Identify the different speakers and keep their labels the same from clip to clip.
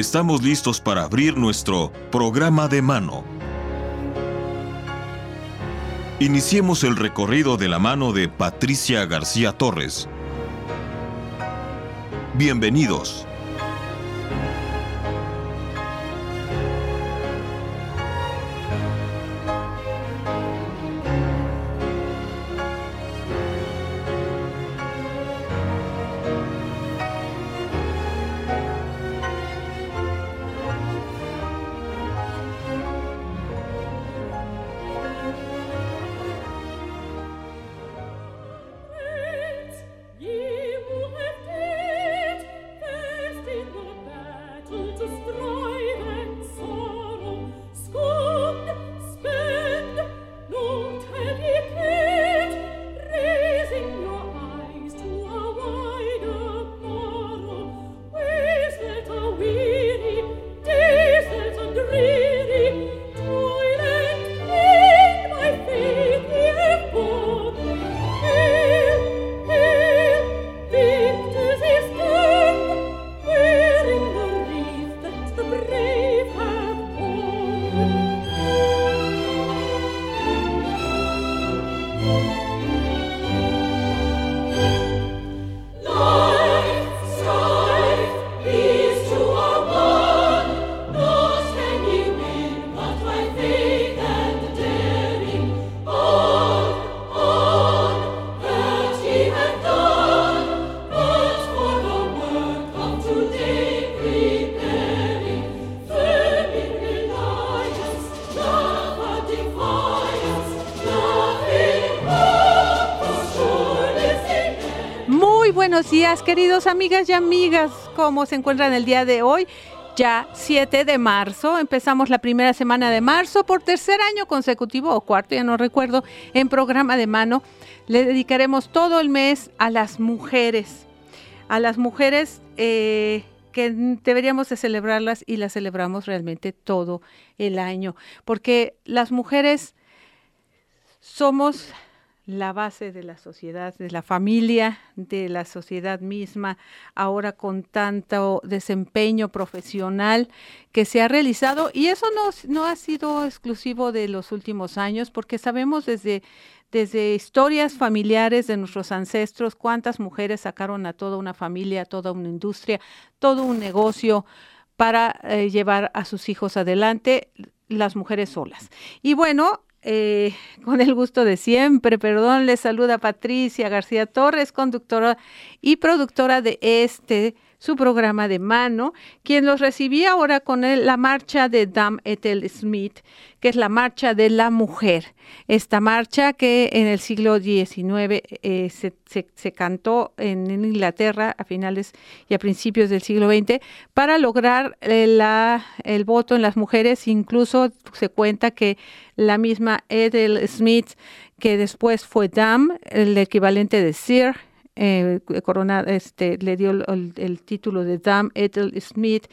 Speaker 1: estamos listos para abrir nuestro programa de mano. Iniciemos el recorrido de la mano de Patricia García Torres. Bienvenidos.
Speaker 2: Buenos días, queridos amigas y amigas. ¿Cómo se encuentran el día de hoy? Ya 7 de marzo, empezamos la primera semana de marzo por tercer año consecutivo o cuarto, ya no recuerdo, en programa de mano. Le dedicaremos todo el mes a las mujeres, a las mujeres eh, que deberíamos de celebrarlas y las celebramos realmente todo el año, porque las mujeres somos la base de la sociedad, de la familia, de la sociedad misma, ahora con tanto desempeño profesional que se ha realizado. Y eso no, no ha sido exclusivo de los últimos años, porque sabemos desde, desde historias familiares de nuestros ancestros cuántas mujeres sacaron a toda una familia, toda una industria, todo un negocio para eh, llevar a sus hijos adelante las mujeres solas. Y bueno, eh, con el gusto de siempre, perdón, les saluda Patricia García Torres, conductora y productora de este su programa de mano, quien los recibía ahora con la marcha de Dam Ethel Smith, que es la marcha de la mujer. Esta marcha que en el siglo XIX eh, se, cantó en, Inglaterra a finales y a principios del siglo XX para lograr eh, el voto en las mujeres. Incluso se cuenta que la misma Ethel Smith, que después fue Dam, el equivalente de Sir, eh, corona, este, le dio el, título de Dame Ethel Smith,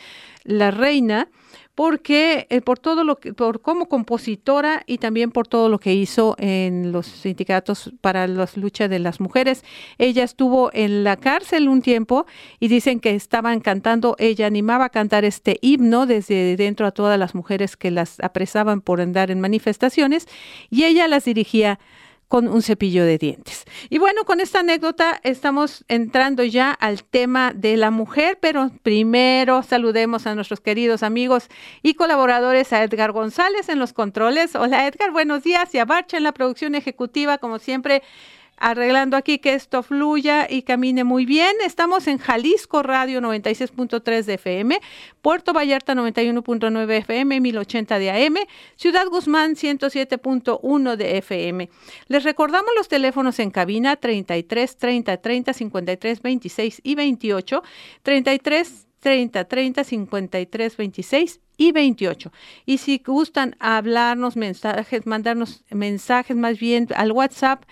Speaker 2: la reina, porque eh, por todo lo que, por como compositora y también por todo lo que hizo en los sindicatos para la lucha de las mujeres. Ella estuvo en la cárcel un tiempo y dicen que estaban cantando, ella animaba a cantar este himno desde dentro a todas las mujeres que las apresaban por andar en manifestaciones y ella las dirigía con un cepillo de dientes. Y bueno, con esta anécdota estamos entrando ya al tema de la mujer, pero primero saludemos a nuestros queridos amigos y colaboradores, a Edgar González en los controles. Hola Edgar, buenos días. Y a Barcha en la producción ejecutiva, como siempre arreglando aquí que esto fluya y camine muy bien. Estamos en Jalisco Radio 96.3 de FM, Puerto Vallarta 91.9 FM, 1080 de AM, Ciudad Guzmán 107.1 de FM. Les recordamos los teléfonos en cabina 33 30 30 53 26 y 28, 33 30 30 53 26 y 28. Y si gustan hablarnos mensajes, mandarnos mensajes más bien al WhatsApp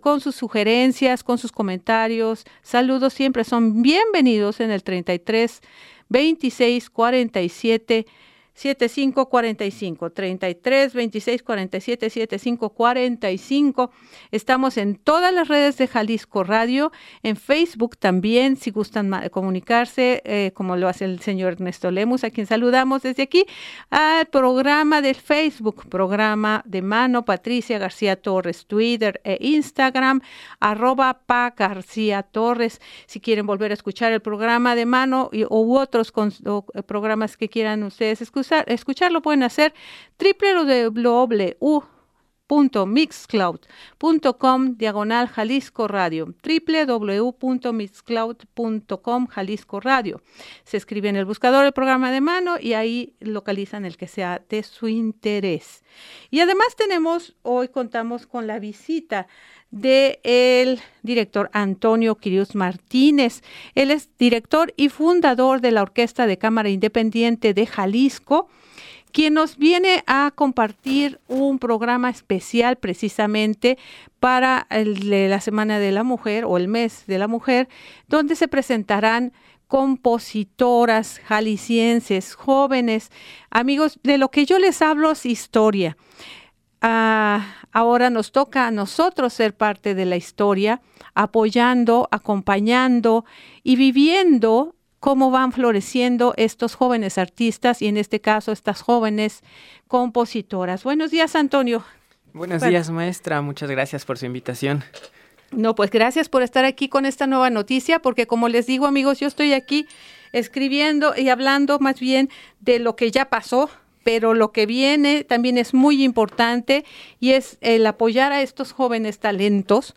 Speaker 2: con sus sugerencias, con sus comentarios. Saludos siempre son bienvenidos en el 33 26 47 7545 33 26 47 75 45. Estamos en todas las redes de Jalisco Radio, en Facebook también, si gustan comunicarse, eh, como lo hace el señor Ernesto Lemus, a quien saludamos desde aquí, al programa del Facebook, programa de mano Patricia García Torres, Twitter e Instagram, arroba Pa García Torres. Si quieren volver a escuchar el programa de mano y, u otros eh, programas que quieran ustedes escuchar, escucharlo pueden hacer www.mixcloud.com diagonal Jalisco Radio, www.mixcloud.com Jalisco Radio. Se escribe en el buscador el programa de mano y ahí localizan el que sea de su interés. Y además tenemos, hoy contamos con la visita del el director Antonio Quirius Martínez. Él es director y fundador de la Orquesta de Cámara Independiente de Jalisco, quien nos viene a compartir un programa especial precisamente para la Semana de la Mujer o el mes de la Mujer, donde se presentarán compositoras jaliscienses, jóvenes, amigos, de lo que yo les hablo es historia. Ah, ahora nos toca a nosotros ser parte de la historia, apoyando, acompañando y viviendo cómo van floreciendo estos jóvenes artistas y en este caso estas jóvenes compositoras. Buenos días, Antonio.
Speaker 3: Buenos días, maestra. Muchas gracias por su invitación.
Speaker 2: No, pues gracias por estar aquí con esta nueva noticia, porque como les digo, amigos, yo estoy aquí escribiendo y hablando más bien de lo que ya pasó, pero lo que viene también es muy importante y es el apoyar a estos jóvenes talentos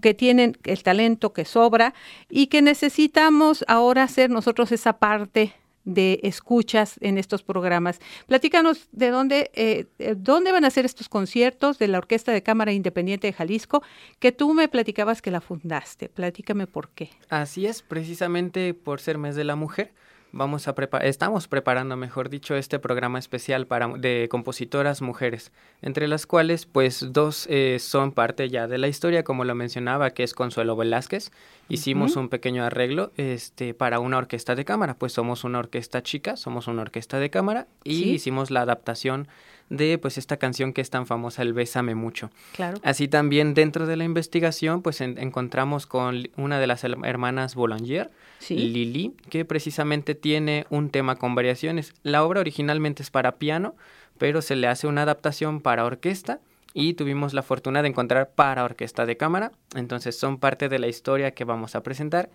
Speaker 2: que tienen el talento que sobra y que necesitamos ahora hacer nosotros esa parte de escuchas en estos programas. Platícanos de dónde, eh, dónde van a ser estos conciertos de la Orquesta de Cámara Independiente de Jalisco, que tú me platicabas que la fundaste. Platícame por qué.
Speaker 3: Así es, precisamente por ser mes de la mujer vamos a estamos preparando, mejor dicho, este programa especial para, de compositoras mujeres, entre las cuales pues dos eh, son parte ya de la historia, como lo mencionaba, que es Consuelo Velázquez. Hicimos un pequeño arreglo este, para una orquesta de cámara, pues somos una orquesta chica, somos una orquesta de cámara y hicimos la adaptación de pues esta canción que es tan famosa, el Bésame mucho.
Speaker 2: Claro.
Speaker 3: Así también dentro de la investigación pues encontramos con una de las hermanas Boulanger, Lili, que precisamente tiene un tema con variaciones. La obra originalmente es para piano, pero se le hace una adaptación para orquesta y tuvimos la fortuna de encontrar para orquesta de cámara, entonces son parte de la historia que vamos a presentar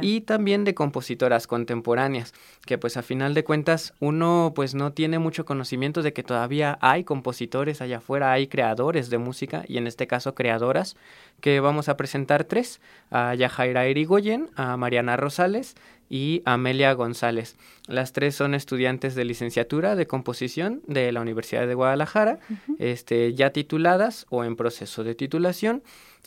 Speaker 3: y también de compositoras contemporáneas, que pues a final de cuentas uno pues no tiene mucho conocimiento de que todavía hay compositores allá afuera, hay creadores de música y en este caso creadoras, que vamos a presentar tres, a Yajaira Erigoyen, a Mariana Rosales y Amelia González. Las tres son estudiantes de licenciatura de composición de la Universidad de Guadalajara, este, ya tituladas o en proceso de titulación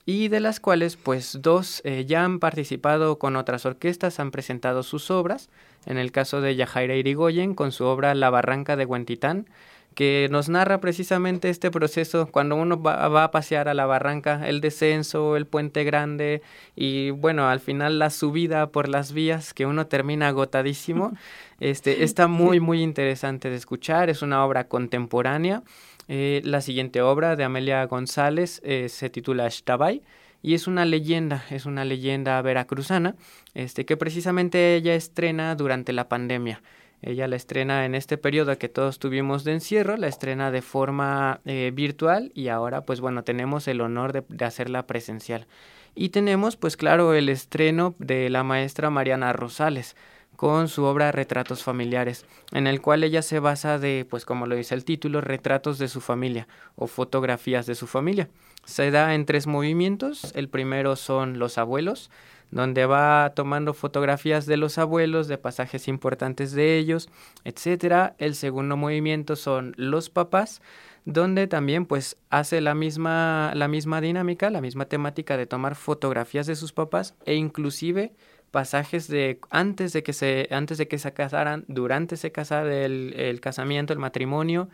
Speaker 3: y de las cuales pues dos eh, ya han participado con otras orquestas, han presentado sus obras, en el caso de Yajaira Irigoyen con su obra La Barranca de Huentitán, que nos narra precisamente este proceso cuando uno va, a pasear a la barranca, el descenso, el puente grande y bueno, al final la subida por las vías que uno termina agotadísimo. Este, está muy, muy interesante de escuchar, es una obra contemporánea. Eh, la siguiente obra de Amelia González eh, se titula Shtabay y es una leyenda, es una leyenda veracruzana, este, que precisamente ella estrena durante la pandemia. Ella la estrena en este periodo que todos tuvimos de encierro, la estrena de forma eh, virtual y ahora pues bueno, tenemos el honor de, de, hacerla presencial. Y tenemos pues claro el estreno de la maestra Mariana Rosales con su obra Retratos Familiares, en el cual ella se basa de, pues como lo dice el título, retratos de su familia o fotografías de su familia. Se da en tres movimientos, el primero son los abuelos, donde va tomando fotografías de los abuelos, de pasajes importantes de ellos, etcétera. El segundo movimiento son los papás, donde también pues hace la misma la misma dinámica, la misma temática de tomar fotografías de sus papás e inclusive pasajes de antes de que se antes de que se casaran, durante ese casar el, el casamiento, el matrimonio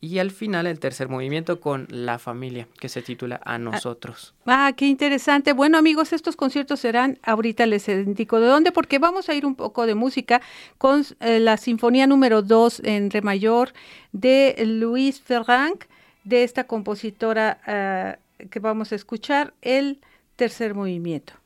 Speaker 3: y al final el tercer movimiento con la familia, que se titula A nosotros.
Speaker 2: Ah, qué interesante. Bueno, amigos, estos conciertos serán, ahorita les indico de dónde, porque vamos a ir un poco de música con eh, la Sinfonía número 2 en Re mayor de Luis Ferrand, de esta compositora eh, que vamos a escuchar, el tercer movimiento.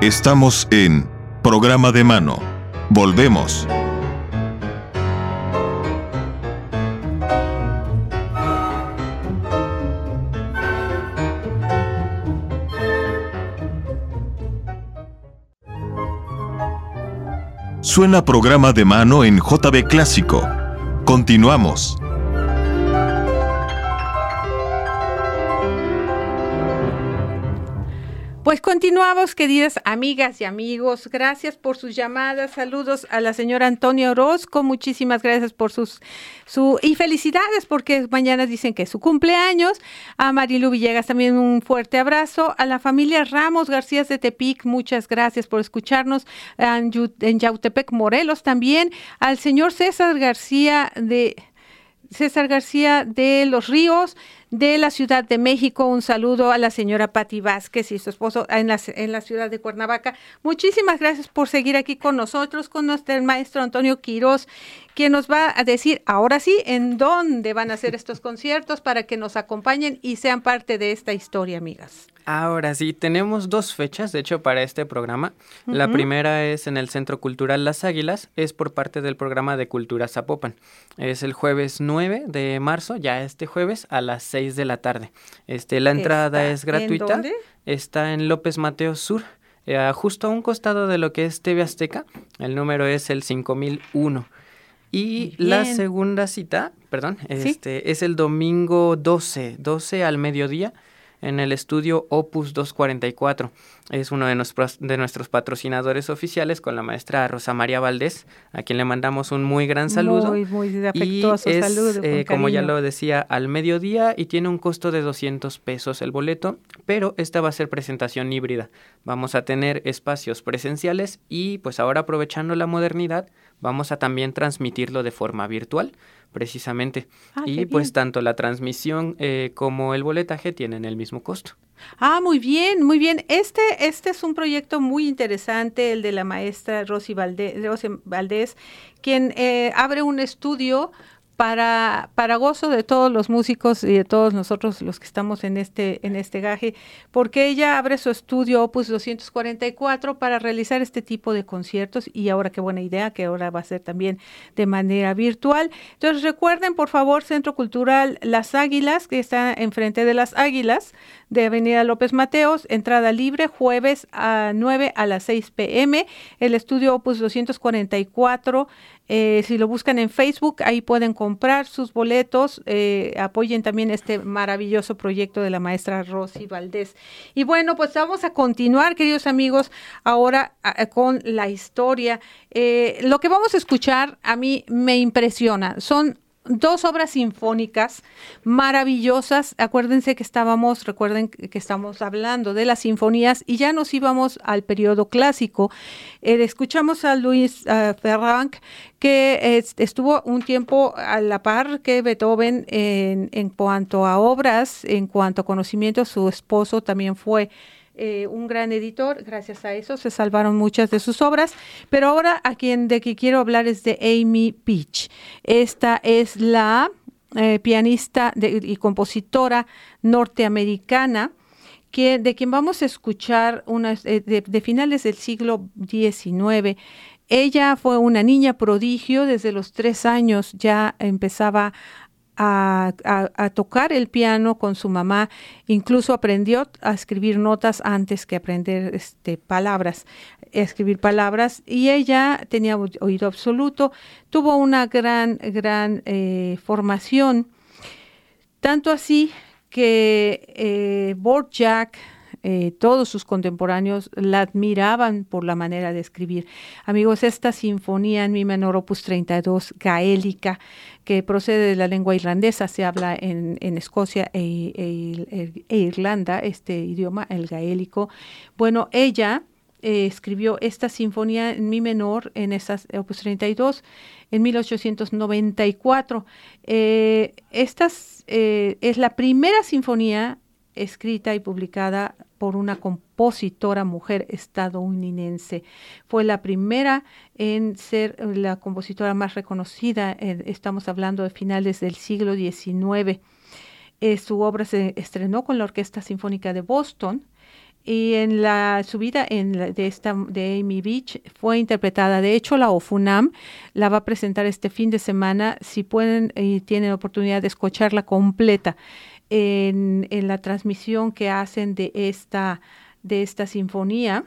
Speaker 1: Estamos en Programa de Mano. Volvemos. Suena programa de mano en JB Clásico. Continuamos.
Speaker 2: Continuamos, queridas amigas y amigos. Gracias por sus llamadas. Saludos a la señora Antonia Orozco. Muchísimas gracias por sus su y felicidades porque mañana dicen que es su cumpleaños. A Marilu Villegas también un fuerte abrazo. A la familia Ramos García de Tepic, muchas gracias por escucharnos. En, en Yautepec, Morelos también. Al señor César García de César García de los Ríos de la Ciudad de México. Un saludo a la señora Patti Vázquez y su esposo en la, en la ciudad de Cuernavaca. Muchísimas gracias por seguir aquí con nosotros, con nuestro maestro Antonio Quiroz, quien nos va a decir ahora sí en dónde van a ser estos conciertos para que nos acompañen y sean parte de esta historia, amigas.
Speaker 3: Ahora sí, tenemos dos fechas, de hecho, para este programa. La primera es en el Centro Cultural Las Águilas, es por parte del programa de Cultura Zapopan. Es el jueves 9 de marzo, ya este jueves, a las 6 de la tarde. Este, la entrada es gratuita. ¿En dónde? Está en López Mateo Sur, eh, justo a un costado de lo que es TV Azteca. El número es el 5001. Y la segunda cita, perdón, este, es el domingo 12, 12 al mediodía en el estudio Opus 244. Es uno de nuestros, de nuestros patrocinadores oficiales con la maestra Rosa María Valdés, a quien le mandamos un muy gran saludo.
Speaker 2: Muy, muy afectuoso saludo.
Speaker 3: Eh, como ya lo decía, al mediodía y tiene un costo de 200 pesos el boleto, pero esta va a ser presentación híbrida. Vamos a tener espacios presenciales y pues ahora aprovechando la modernidad, vamos a también transmitirlo de forma virtual precisamente. Ah, y pues tanto la transmisión eh, como el boletaje tienen el mismo costo.
Speaker 2: Ah, muy bien, muy bien. Este, este es un proyecto muy interesante, el de la maestra Rosy Valdés, quien eh, abre un estudio para, para gozo de todos los músicos y de todos nosotros los que estamos en este, en este gaje, porque ella abre su estudio Opus 244 para realizar este tipo de conciertos y ahora qué buena idea que ahora va a ser también de manera virtual. Entonces recuerden, por favor, Centro Cultural Las Águilas, que está enfrente de Las Águilas, de Avenida López Mateos, entrada libre, jueves a 9 a las 6 pm. El estudio Opus 244 eh, si lo buscan en Facebook, ahí pueden comprar sus boletos. Eh, apoyen también este maravilloso proyecto de la maestra Rosy Valdés. Y bueno, pues vamos a continuar, queridos amigos, ahora con la historia. Eh, lo que vamos a escuchar a mí me impresiona. Son dos obras sinfónicas maravillosas. Acuérdense que estábamos, recuerden que estamos hablando de las sinfonías y ya nos íbamos al periodo clásico. Eh, escuchamos a Luis uh, Ferranc, que estuvo un tiempo a la par que Beethoven en, en cuanto a obras, en cuanto a conocimiento, su esposo también fue eh, un gran editor, gracias a eso se salvaron muchas de sus obras, pero ahora a quien de que quiero hablar es de Amy Peach. Esta es la eh, pianista y compositora norteamericana que, de quien vamos a escuchar unas, eh, de, finales del siglo XIX. Ella fue una niña prodigio, desde los tres años ya empezaba a, tocar el piano con su mamá, incluso aprendió a escribir notas antes que aprender este, palabras, escribir palabras, y ella tenía oído absoluto, tuvo una gran, gran eh, formación, tanto así que eh, Borjak, eh, todos sus contemporáneos la admiraban por la manera de escribir. Amigos, esta sinfonía en mi menor opus 32, gaélica, que procede de la lengua irlandesa, se habla en, Escocia e, e, e, Irlanda, este idioma, el gaélico. Bueno, ella eh, escribió esta sinfonía en mi menor en esas opus 32 en 1894. Eh, esta eh, es la primera sinfonía escrita y publicada por una compositora mujer estadounidense. Fue la primera en ser la compositora más reconocida, estamos hablando de finales del siglo XIX. Eh, su obra se estrenó con la Orquesta Sinfónica de Boston y en la subida en de esta de Amy Beach fue interpretada. De hecho, la OFUNAM la va a presentar este fin de semana. Si pueden y tienen oportunidad de escucharla completa en, la transmisión que hacen de esta, de esta sinfonía.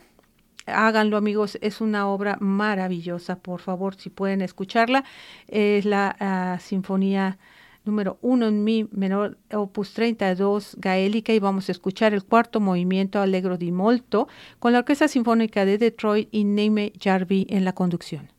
Speaker 2: Háganlo amigos, es una obra maravillosa, por favor, si pueden escucharla. Es la ah, sinfonía número uno en mi menor opus 32 gaélica y vamos a escuchar el cuarto movimiento Allegro di Molto con la Orquesta Sinfónica de Detroit y Neime Jarvi en la conducción.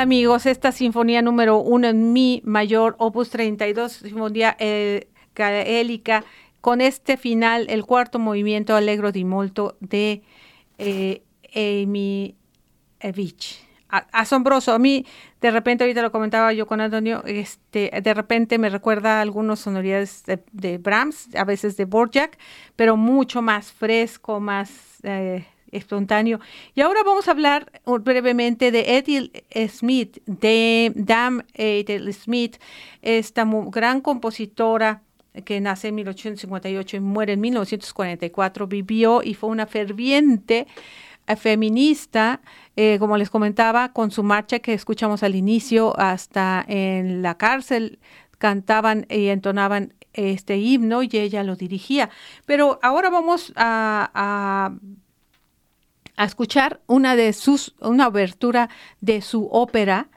Speaker 2: Amigos? Esta sinfonía número uno en mi mayor, opus 32, sinfonía eh, con este final, el cuarto movimiento Allegro di Molto de eh, Amy Evich. asombroso. A mí, de repente, ahorita lo comentaba yo con Antonio, este, de repente me recuerda a algunas sonoridades de, Brahms, a veces de Borjak, pero mucho más fresco, más eh, espontáneo. Y ahora vamos a hablar brevemente de Edith Smith, de Dam Edith Smith, esta gran compositora que nace en 1858 y muere en 1944, vivió y fue una ferviente eh, feminista, eh, como les comentaba, con su marcha que escuchamos al inicio, hasta en la cárcel cantaban y entonaban este himno y ella lo dirigía. Pero ahora vamos a escuchar una de sus, una abertura de su ópera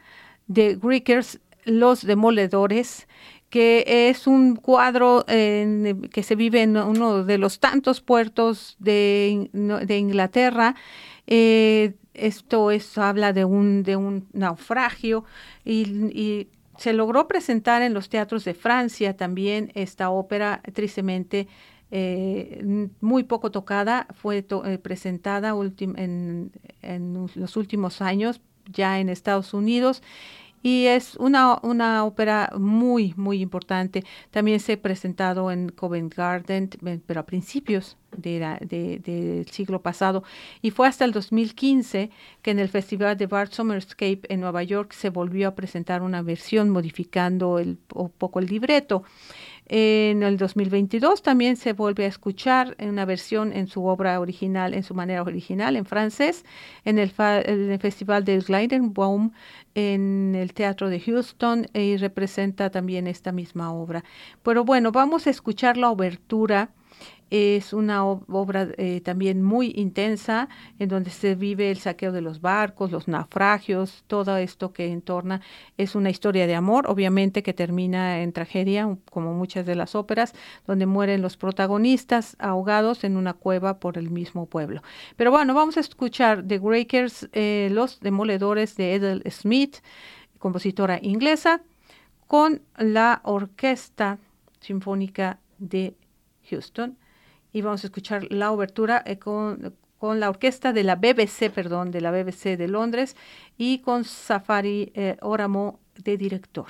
Speaker 2: de Greekers, Los Demoledores, que es un cuadro que se vive en uno de los tantos puertos de, Inglaterra. Eh, esto es, habla de un, de un naufragio y, se logró presentar en los teatros de Francia también esta ópera, tristemente eh, muy poco tocada, fue eh, presentada en, los últimos años ya en Estados Unidos y es una, una ópera muy, muy importante. También se ha presentado en Covent Garden, pero a principios del siglo pasado. Y fue hasta el 2015 que en el Festival de Bart Summerscape en Nueva York se volvió a presentar una versión modificando un poco el libreto. En el 2022 también se vuelve a escuchar una versión en su obra original, en su manera original, en francés, en el, Festival del Gleidenbaum, en el Teatro de Houston, y representa también esta misma obra. Pero bueno, vamos a escuchar la obertura es una obra eh, también muy intensa en donde se vive el saqueo de los barcos, los naufragios, todo esto que entorna. Es una historia de amor, obviamente que termina en tragedia, como muchas de las óperas, donde mueren los protagonistas ahogados en una cueva por el mismo pueblo. Pero bueno, vamos a escuchar The Breakers, eh, Los Demoledores de Edel Smith, compositora inglesa, con la Orquesta Sinfónica de Houston y vamos a escuchar la obertura eh, con, con, la orquesta de la BBC, perdón, de la BBC de Londres y con Safari eh, Oramo de director.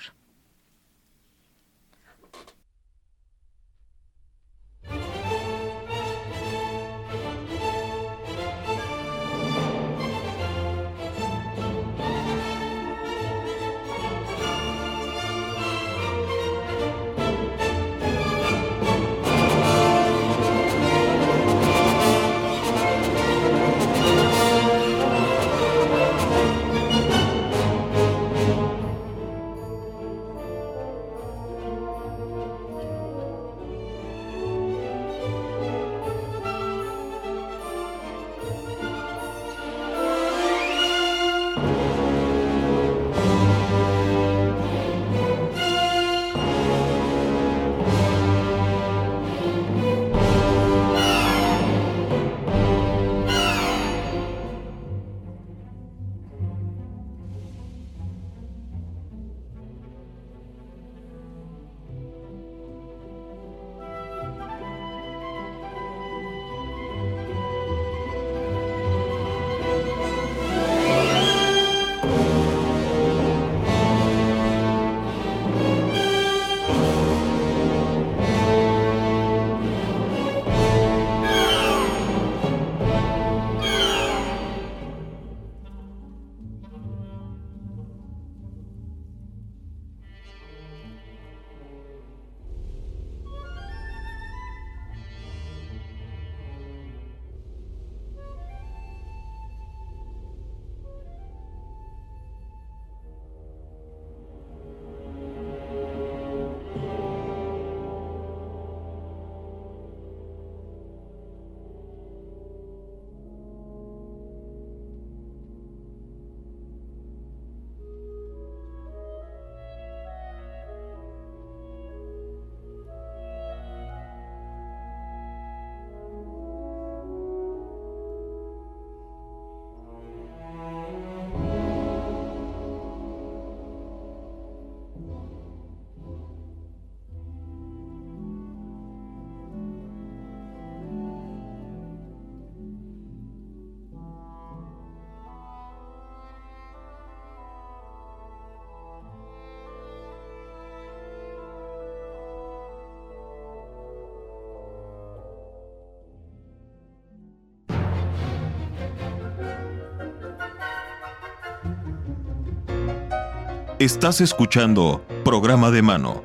Speaker 1: Estás escuchando Programa de Mano.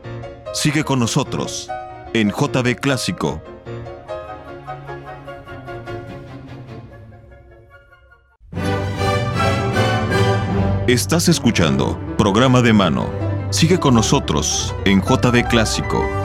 Speaker 1: Sigue con nosotros en JB Clásico. Estás escuchando Programa de Mano. Sigue con nosotros en JB Clásico.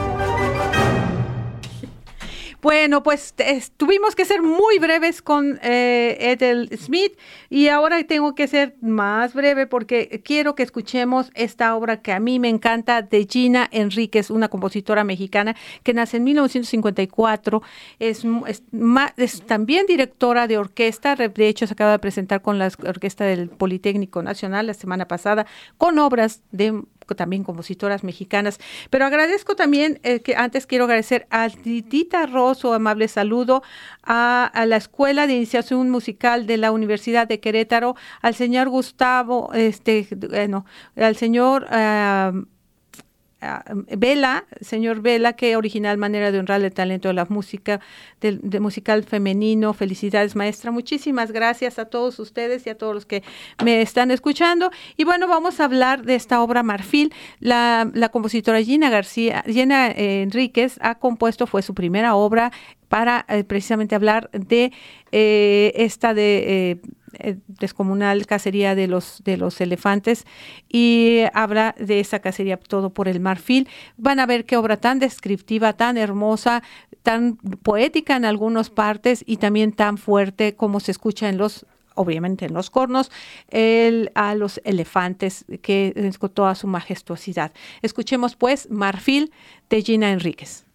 Speaker 2: Bueno, pues tuvimos que ser muy breves con eh, Ethel Smith y ahora tengo que ser más breve porque quiero que escuchemos esta obra que a mí me encanta de Gina Enríquez, una compositora mexicana que nace en 1954, es, es, también directora de orquesta, de hecho se acaba de presentar con la Orquesta del Politécnico Nacional la semana pasada con obras de también compositoras mexicanas. Pero agradezco también, eh, que antes quiero agradecer a Tita Rosso, amable saludo, a, la Escuela de Iniciación Musical de la Universidad de Querétaro, al señor Gustavo, este, bueno, al señor... Ah, Vela, señor Vela, qué original manera de honrar el talento de la música, del de musical femenino. Felicidades, maestra. Muchísimas gracias a todos ustedes y a todos los que me están escuchando. Y bueno, vamos a hablar de esta obra Marfil. La, compositora Gina García, Gina eh, Enríquez ha compuesto, fue su primera obra para eh, precisamente hablar de eh, esta de descomunal cacería de los, de los elefantes y habla de esa cacería todo por el marfil. Van a ver qué obra tan descriptiva, tan hermosa, tan poética en algunas partes y también tan fuerte como se escucha en los obviamente en los cornos, el, a los elefantes que con toda su majestuosidad. Escuchemos pues Marfil de Gina Enríquez.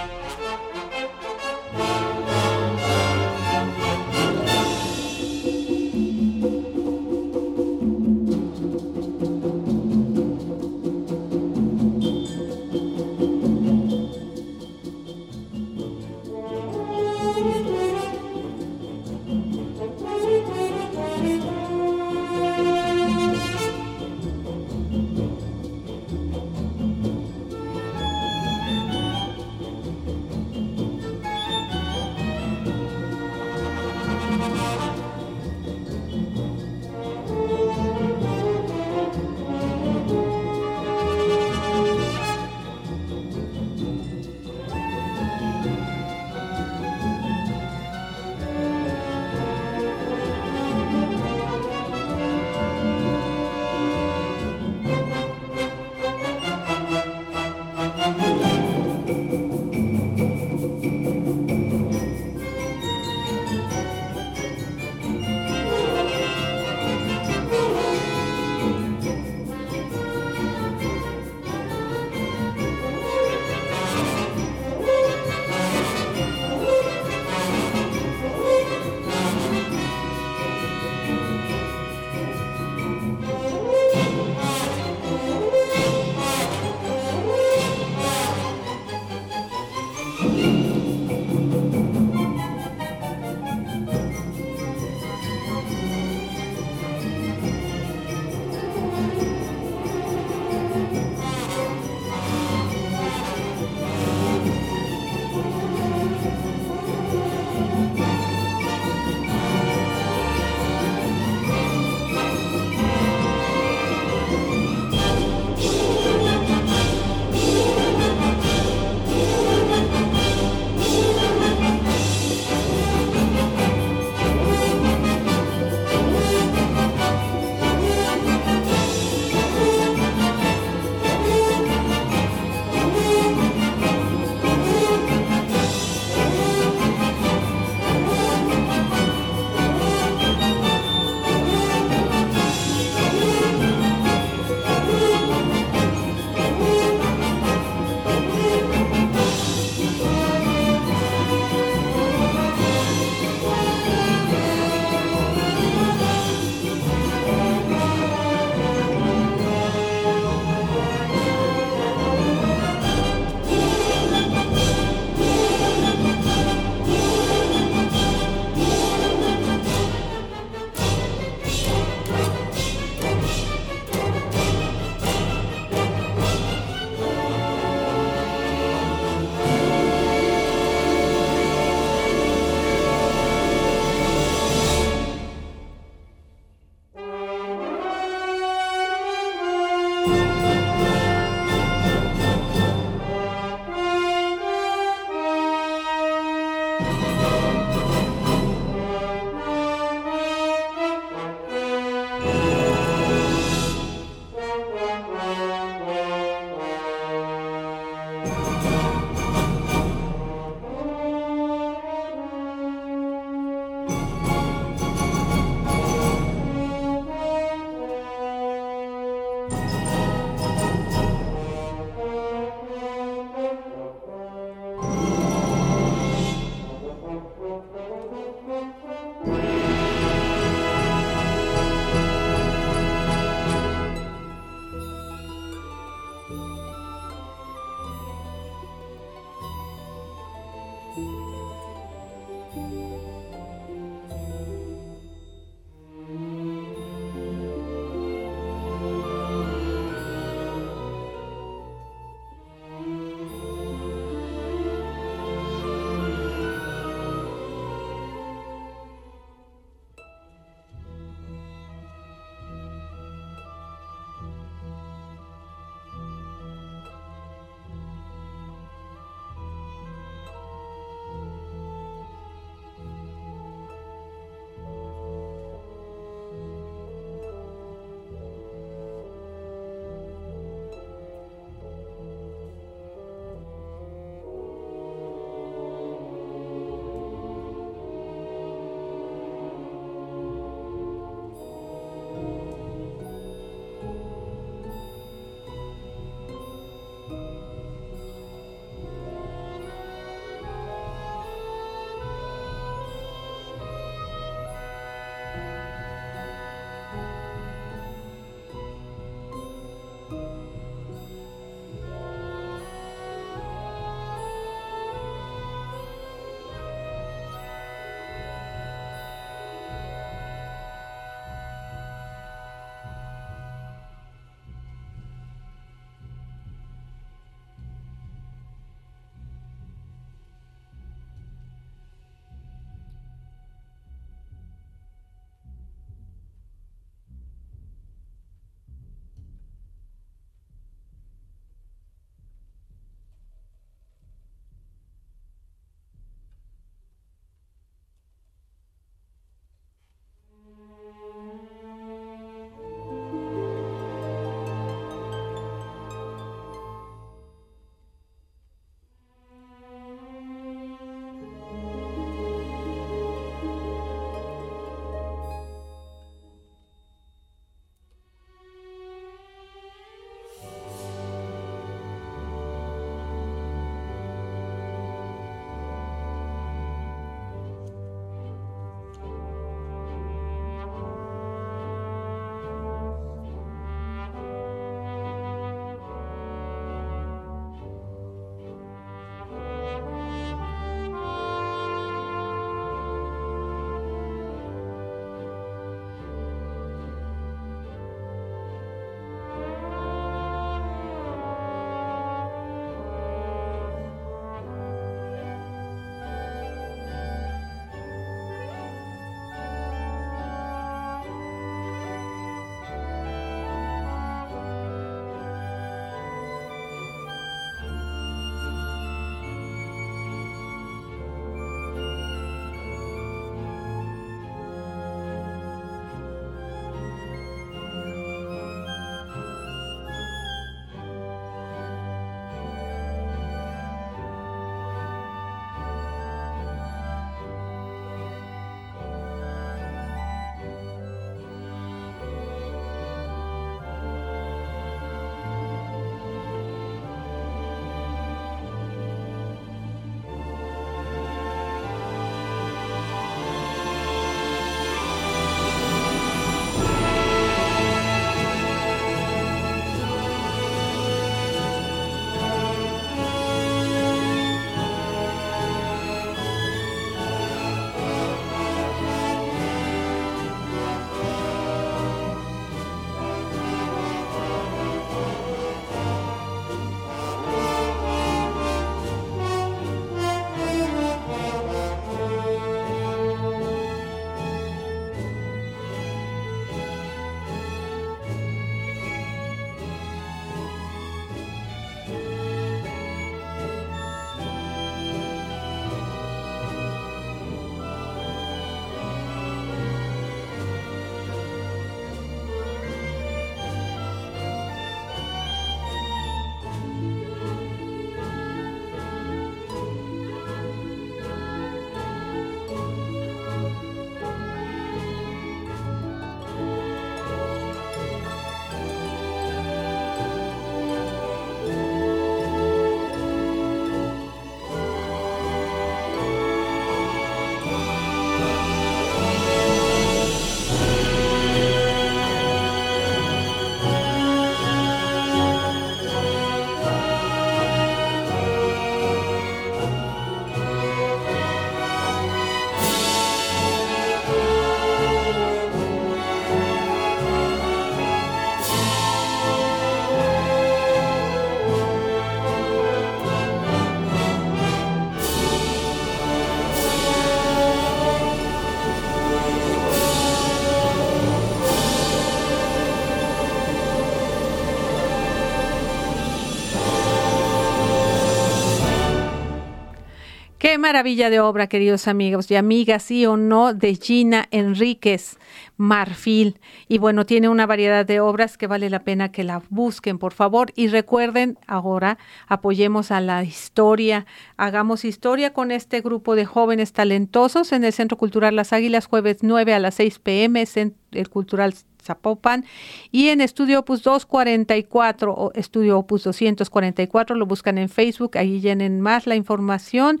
Speaker 2: Maravilla de obra, queridos amigos y amigas, sí o no, de Gina Enríquez Marfil. Y bueno, tiene una variedad de obras que vale la pena que la busquen, por favor. Y recuerden, ahora apoyemos a la historia, hagamos historia con este grupo de jóvenes talentosos en el Centro Cultural Las Águilas, jueves 9 a las 6 pm, el Cultural Zapopan y en Estudio Opus 244 o Estudio Opus 244 lo buscan en Facebook, ahí llenen más la información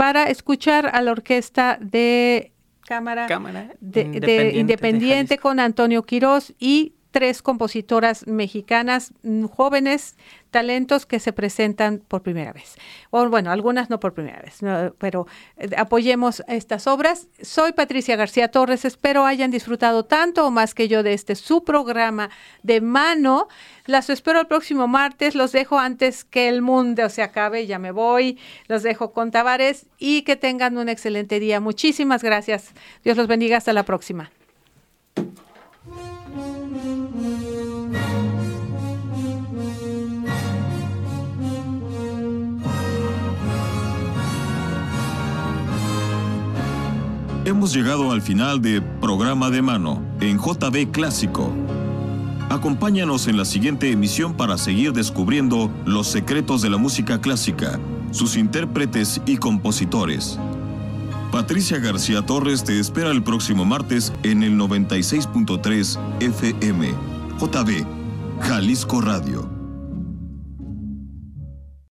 Speaker 2: para escuchar a la orquesta de cámara, de, independiente, con Antonio Quirós y tres compositoras mexicanas mm, jóvenes talentos que se presentan por primera vez. O bueno, algunas no por primera vez, pero eh, apoyemos estas obras. Soy Patricia García Torres, espero hayan disfrutado tanto o más que yo de este su programa de mano. Las espero el próximo martes, los dejo antes que el mundo se acabe, ya me voy, los dejo con Tavares y que tengan un excelente día. Muchísimas gracias. Dios los bendiga, hasta la próxima.
Speaker 4: Hemos llegado al final de Programa de Mano en JB Clásico. Acompáñanos en la siguiente emisión para seguir descubriendo los secretos de la música clásica, sus intérpretes y compositores. Patricia García Torres te espera el próximo martes en el 96.3 FM, JB, Jalisco Radio.